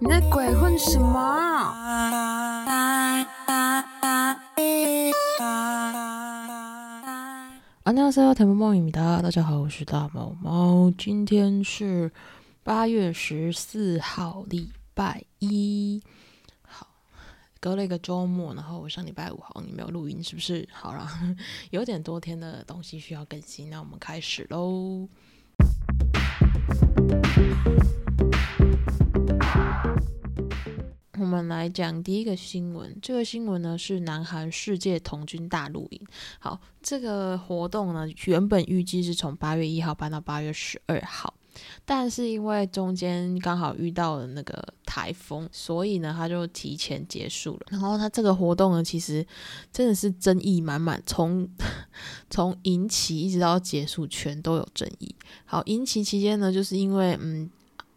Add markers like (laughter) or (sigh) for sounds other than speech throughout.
你在鬼混什么？안녕하세요，甜萌影米达，大家好，我是大毛毛。今天是八月十四号，礼拜一。好，隔了一个周末，然后我上礼拜五好像没有录音，是不是？好了，(laughs) 有点多天的东西需要更新，那我们开始喽。 我们来讲第一个新闻，这个新闻呢是南韩世界童军大露营。好，这个活动呢原本预计是从八月一号办到八月十二号，但是因为中间刚好遇到了那个台风，所以呢它就提前结束了。然后它这个活动呢其实真的是争议满满，从 (laughs) 从引起一直到结束全都有争议。好，引起期间呢就是因为嗯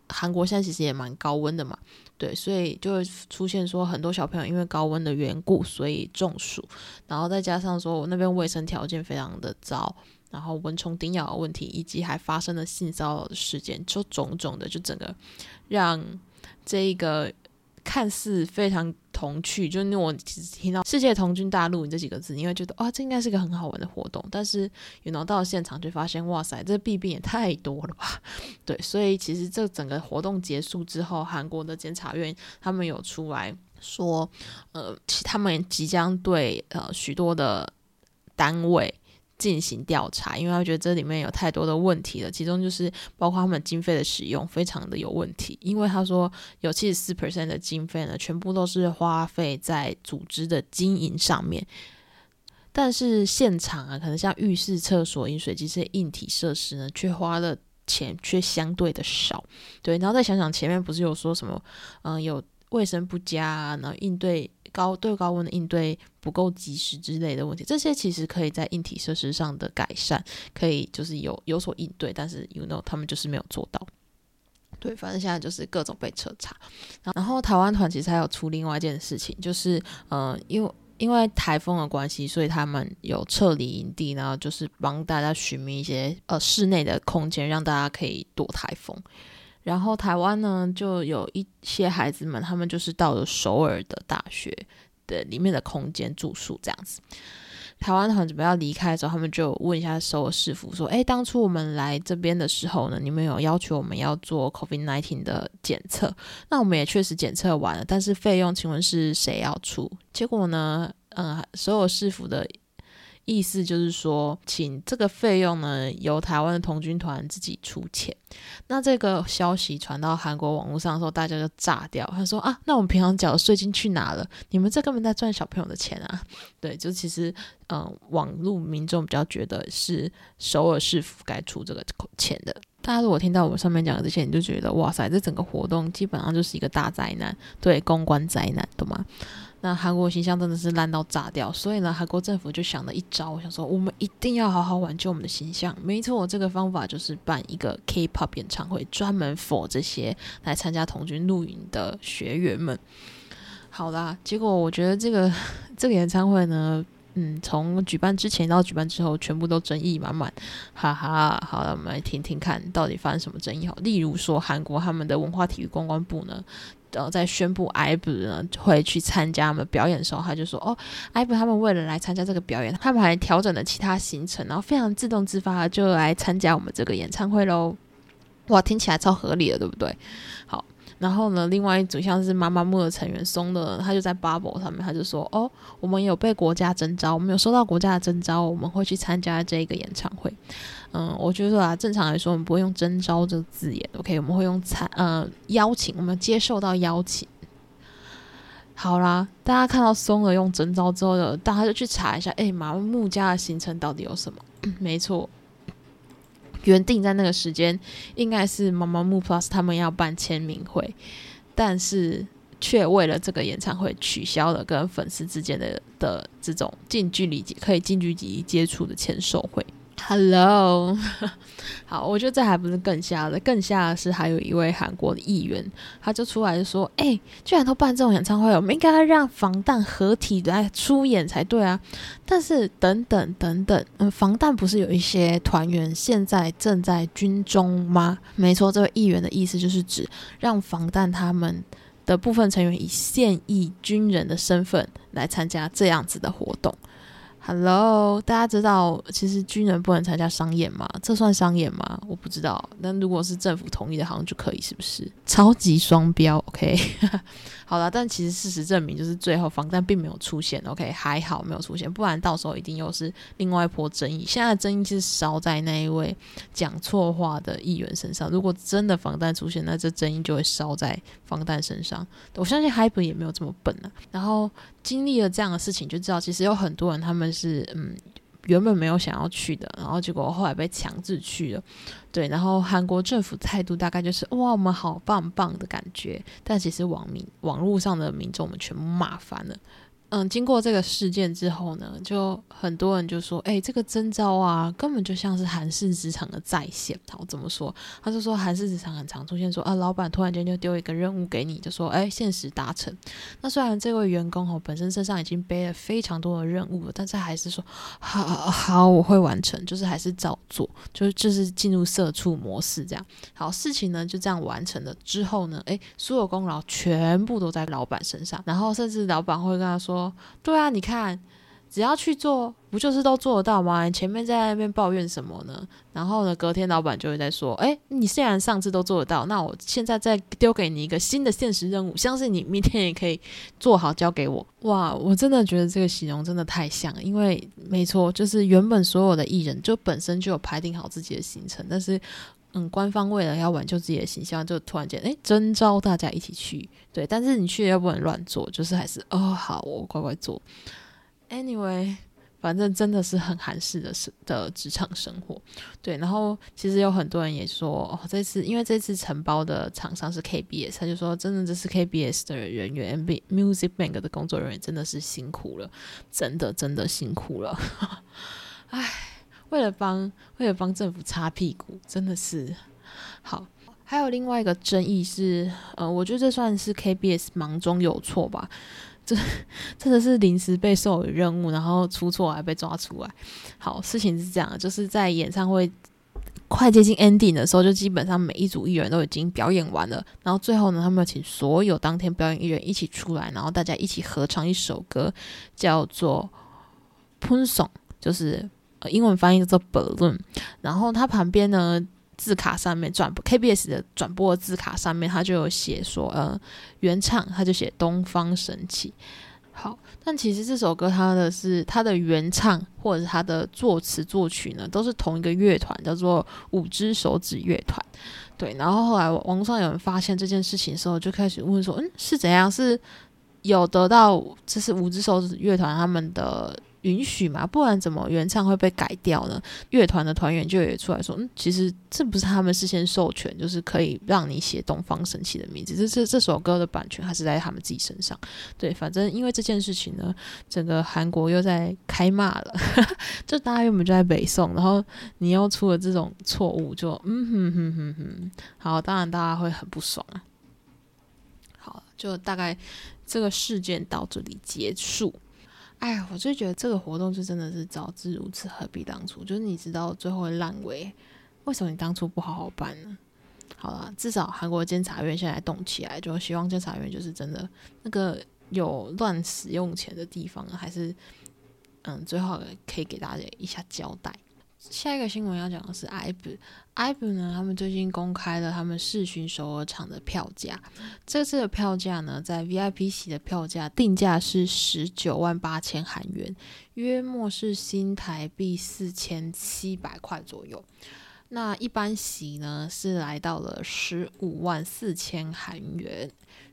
韩国现在其实也蛮高温的嘛。对，所以就会出现说很多小朋友因为高温的缘故，所以中暑，然后再加上说我那边卫生条件非常的糟，然后蚊虫叮咬的问题，以及还发生了性骚扰的事件，就种种的，就整个让这一个。看似非常童趣，就是我其实听到“世界童军大陆”这几个字，你会觉得哇，这应该是个很好玩的活动。但是，有拿到现场就发现，哇塞，这弊病也太多了吧？(laughs) 对，所以其实这整个活动结束之后，韩国的检察院他们有出来说，呃，他们即将对呃许多的单位。进行调查，因为他觉得这里面有太多的问题了，其中就是包括他们经费的使用非常的有问题。因为他说有七十四 percent 的经费呢，全部都是花费在组织的经营上面，但是现场啊，可能像浴室、厕所、饮水机这些硬体设施呢，却花了钱却相对的少。对，然后再想想前面不是有说什么，嗯，有卫生不佳，然后应对。高对高温的应对不够及时之类的问题，这些其实可以在硬体设施上的改善，可以就是有有所应对，但是 you know 他们就是没有做到。对，反正现在就是各种被彻查。然后台湾团其实还有出另外一件事情，就是呃，因为因为台风的关系，所以他们有撤离营地，然后就是帮大家寻觅一些呃室内的空间，让大家可以躲台风。然后台湾呢，就有一些孩子们，他们就是到了首尔的大学的里面的空间住宿这样子。台湾团准备要离开的时候，他们就问一下首尔市府说：“哎，当初我们来这边的时候呢，你们有要求我们要做 COVID-19 的检测？那我们也确实检测完了，但是费用，请问是谁要出？结果呢，嗯，所有市府的。”意思就是说，请这个费用呢由台湾的童军团自己出钱。那这个消息传到韩国网络上的时候，大家就炸掉。他说啊，那我们平常缴的税金去哪了？你们这根本在赚小朋友的钱啊！(laughs) 对，就其实，嗯，网络民众比较觉得是首尔市府该出这个钱的。大家如果听到我上面讲的这些，你就觉得哇塞，这整个活动基本上就是一个大灾难，对，公关灾难，懂吗？那韩国形象真的是烂到炸掉，所以呢，韩国政府就想了一招，我想说我们一定要好好挽救我们的形象。没错，这个方法就是办一个 K-pop 演唱会，专门 for 这些来参加童军露营的学员们。好啦，结果我觉得这个 (laughs) 这个演唱会呢，嗯，从举办之前到举办之后，全部都争议满满。哈哈，好了，我们来听听看到底发生什么争议。好，例如说韩国他们的文化体育公关部呢。呃，在宣布 IVE 呢会去参加他们表演的时候，他就说：“哦，IVE 他们为了来参加这个表演，他们还调整了其他行程，然后非常自动自发就来参加我们这个演唱会喽。”哇，听起来超合理的，对不对？好，然后呢，另外一组像是妈妈木的成员松的，他就在 Bubble 上面，他就说：“哦，我们有被国家征召，我们有收到国家的征召，我们会去参加这个演唱会。”嗯，我觉得啊，正常来说，我们不会用“征召”这个字眼，OK？我们会用“参”呃邀请，我们接受到邀请。好啦，大家看到松了用“征召”之后的，大家就去查一下，哎，马木家的行程到底有什么？(coughs) 没错，原定在那个时间应该是妈妈木 Plus 他们要办签名会，但是却为了这个演唱会取消了跟粉丝之间的的这种近距离可以近距离接触的签售会。Hello，(laughs) 好，我觉得这还不是更吓的，更吓的是还有一位韩国的议员，他就出来说：“哎，居然都办这种演唱会，我们应该让防弹合体来出演才对啊！”但是等等等等，嗯，防弹不是有一些团员现在正在军中吗？没错，这位议员的意思就是指让防弹他们的部分成员以现役军人的身份来参加这样子的活动。Hello，大家知道其实军人不能参加商演吗？这算商演吗？我不知道。那如果是政府同意的，好像就可以，是不是？超级双标，OK。(laughs) 好了，但其实事实证明，就是最后防弹并没有出现，OK，还好没有出现，不然到时候一定又是另外一波争议。现在的争议是烧在那一位讲错话的议员身上。如果真的防弹出现，那这争议就会烧在防弹身上。我相信 Hyper 也没有这么笨啊。然后经历了这样的事情，就知道其实有很多人他们是嗯。原本没有想要去的，然后结果后来被强制去了，对，然后韩国政府态度大概就是哇，我们好棒棒的感觉，但其实网民网络上的民众们全部骂翻了。嗯，经过这个事件之后呢，就很多人就说，哎，这个征招啊，根本就像是韩式职场的再现。然后，怎么说？他就说韩式职场很常出现说，啊，老板突然间就丢一个任务给你，就说，哎，现实达成。那虽然这位员工哦本身身上已经背了非常多的任务了，但是还是说，好好，我会完成，就是还是照做，就是就是进入社畜模式这样。好，事情呢就这样完成了之后呢，哎，所有功劳全部都在老板身上，然后甚至老板会跟他说。对啊，你看，只要去做，不就是都做得到吗？你前面在那边抱怨什么呢？然后呢，隔天老板就会在说：“哎，你虽然上次都做得到，那我现在再丢给你一个新的现实任务，相信你明天也可以做好，交给我。”哇，我真的觉得这个形容真的太像了，因为没错，就是原本所有的艺人就本身就有排定好自己的行程，但是。嗯，官方为了要挽救自己的形象，就突然间哎征召大家一起去，对，但是你去又不能乱做，就是还是哦好，我乖乖做。Anyway，反正真的是很韩式的是的职场生活，对。然后其实有很多人也说，哦，这次因为这次承包的厂商是 KBS，他就说真的这是 KBS 的人员，MB Music Bank 的工作人员真的是辛苦了，真的真的辛苦了，(laughs) 唉。为了帮为了帮政府擦屁股，真的是好。还有另外一个争议是，呃，我觉得这算是 KBS 忙中有错吧？这真的是临时被授予任务，然后出错还被抓出来。好，事情是这样，就是在演唱会快接近 ending 的时候，就基本上每一组艺人都已经表演完了，然后最后呢，他们要请所有当天表演艺人一起出来，然后大家一起合唱一首歌，叫做《Pun Song》，就是。英文翻译叫做 balloon，然后它旁边呢字卡上面转 KBS 的转播的字卡上面，它就有写说，呃，原唱它就写东方神起。好，但其实这首歌它的是它的原唱或者是它的作词作曲呢，都是同一个乐团，叫做五只手指乐团。对，然后后来网上有人发现这件事情的时候，就开始问说，嗯，是怎样？是有得到这是五只手指乐团他们的。允许嘛？不然怎么原唱会被改掉呢？乐团的团员就也出来说：“嗯，其实这不是他们事先授权，就是可以让你写东方神起的名字。这这这首歌的版权还是在他们自己身上。对，反正因为这件事情呢，整个韩国又在开骂了。(laughs) 就大家原本就在北宋，然后你又出了这种错误，就嗯哼哼哼哼。好，当然大家会很不爽啊。好，就大概这个事件到这里结束。”哎，我就觉得这个活动就真的是早知如此，何必当初？就是你知道最后会烂尾，为什么你当初不好好办呢？好了，至少韩国监察院现在动起来，就希望监察院就是真的那个有乱使用钱的地方，还是嗯，最好可以给大家一下交代。下一个新闻要讲的是 IB，IB 呢，他们最近公开了他们世巡首尔场的票价。这次的票价呢，在 VIP 席的票价定价是十九万八千韩元，约莫是新台币四千七百块左右。那一般席呢，是来到了十五万四千韩元，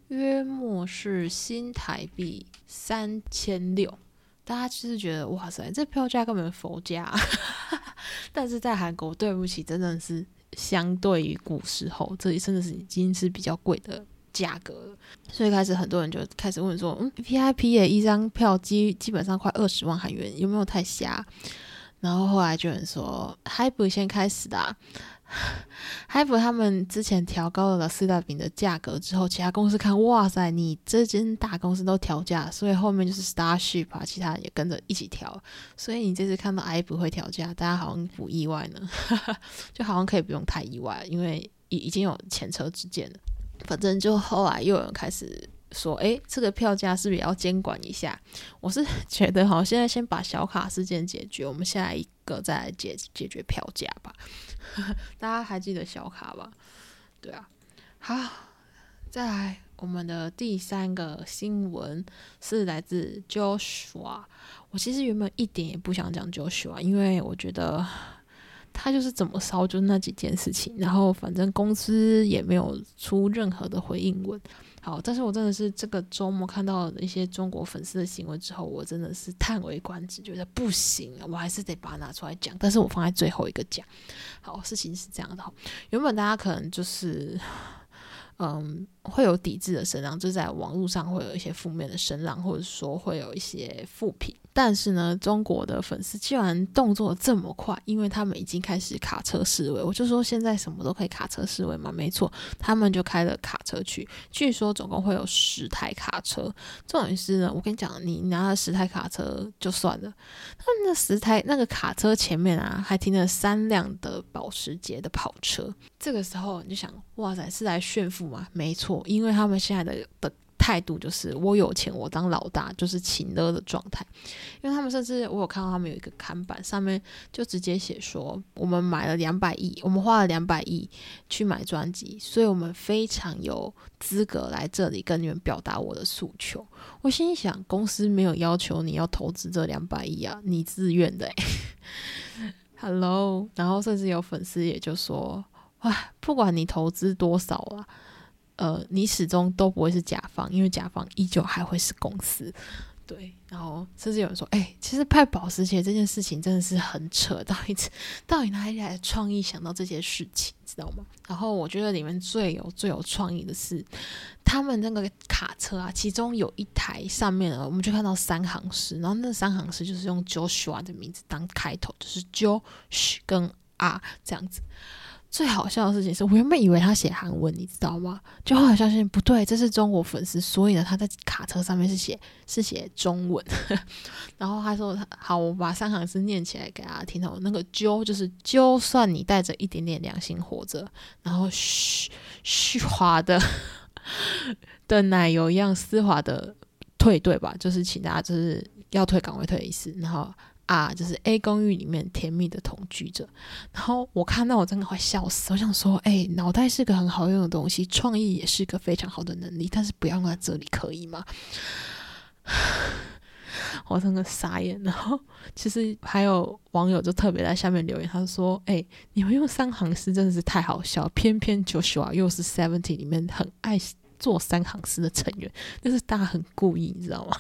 约莫是新台币三千六。大家就是觉得哇塞，这票价根本佛价，(laughs) 但是在韩国，对不起，真的是相对于古时候，这里真的是已经是比较贵的价格了。所以开始很多人就开始问说，嗯，VIP 也一张票基基本上快二十万韩元，有没有太瞎？然后后来就有人说，Hype 先开始的。(laughs) Hype 他们之前调高了四大饼的价格之后，其他公司看，哇塞，你这间大公司都调价，所以后面就是 Starship 啊，其他也跟着一起调。所以你这次看到 Hype 会调价，大家好像不意外呢，(laughs) 就好像可以不用太意外，因为已已经有前车之鉴了。反正就后来又有人开始说，哎，这个票价是不是也要监管一下？(laughs) 我是 (laughs) 觉得，好，现在先把小卡事件解决，我们下一个再来解解决票价吧。(laughs) 大家还记得小卡吧？对啊，好，再来我们的第三个新闻是来自 Joshua。我其实原本一点也不想讲 Joshua，因为我觉得。他就是怎么烧，就那几件事情，然后反正公司也没有出任何的回应文。好，但是我真的是这个周末看到一些中国粉丝的行为之后，我真的是叹为观止，觉得不行，我还是得把它拿出来讲。但是我放在最后一个讲。好，事情是这样的，原本大家可能就是。嗯，会有抵制的声浪，就在网络上会有一些负面的声浪，或者说会有一些负评。但是呢，中国的粉丝居然动作这么快，因为他们已经开始卡车示威。我就说现在什么都可以卡车示威嘛，没错，他们就开了卡车去。据说总共会有十台卡车。重点是呢，我跟你讲，你拿了十台卡车就算了，他们那十台那个卡车前面啊，还停了三辆的保时捷的跑车。这个时候你就想，哇塞，是来炫富吗？没错，因为他们现在的的态度就是我有钱，我当老大，就是请了的状态。因为他们甚至我有看到他们有一个看板，上面就直接写说，我们买了两百亿，我们花了两百亿去买专辑，所以我们非常有资格来这里跟你们表达我的诉求。我心想，公司没有要求你要投资这两百亿啊，你自愿的。(laughs) Hello，然后甚至有粉丝也就说。哇，不管你投资多少啊，呃，你始终都不会是甲方，因为甲方依旧还会是公司。对，然后甚至有人说，哎，其实派保时捷这件事情真的是很扯，到底到底哪里来的创意想到这些事情，知道吗？然后我觉得里面最有最有创意的是，他们那个卡车啊，其中有一台上面，我们就看到三行诗，然后那三行诗就是用 Joshua 的名字当开头，就是 Josh 跟 R 这样子。最好笑的事情是我原本以为他写韩文，你知道吗？就后来发现不对，这是中国粉丝，所以呢，他在卡车上面是写是写中文。(laughs) 然后他说：“好，我把三行字念起来给大家听。哦，那个‘就’就是就算你带着一点点良心活着，然后虚虚滑的 (laughs) 的奶油一样丝滑的退队吧，就是请大家就是要退岗位退一次。然后。”啊，就是 A 公寓里面甜蜜的同居者，然后我看到我真的快笑死，我想说，哎，脑袋是个很好用的东西，创意也是一个非常好的能力，但是不要用在这里，可以吗？(sighs) 我真的傻眼。然后其实还有网友就特别在下面留言，他说，哎，你们用三行诗真的是太好笑，偏偏 Joshua 又是 Seventy 里面很爱做三行诗的成员，就是大家很故意，你知道吗？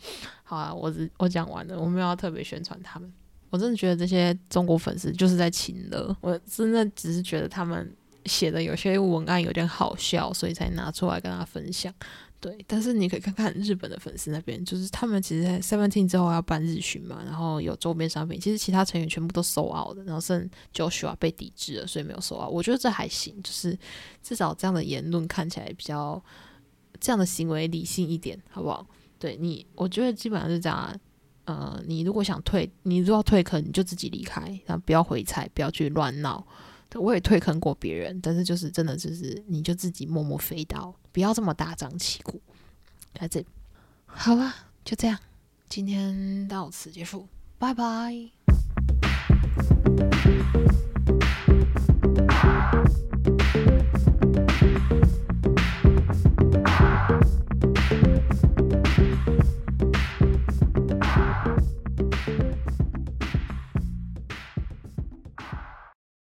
(laughs) 好啊，我只我讲完了，我没有要特别宣传他们。我真的觉得这些中国粉丝就是在请乐，我真的只是觉得他们写的有些文案有点好笑，所以才拿出来跟大家分享。对，但是你可以看看日本的粉丝那边，就是他们其实在 Seventeen 之后要办日巡嘛，然后有周边商品，其实其他成员全部都收澳的，然后剩 Joshua 被抵制了，所以没有收澳。我觉得这还行，就是至少这样的言论看起来比较这样的行为理性一点，好不好？对你，我觉得基本上是这样。呃，你如果想退，你如果要退坑，你就自己离开，然后不要回踩，不要去乱闹。我也退坑过别人，但是就是真的就是你就自己默默飞刀，不要这么大张旗鼓。在这，好了，就这样，今天到此结束，拜拜。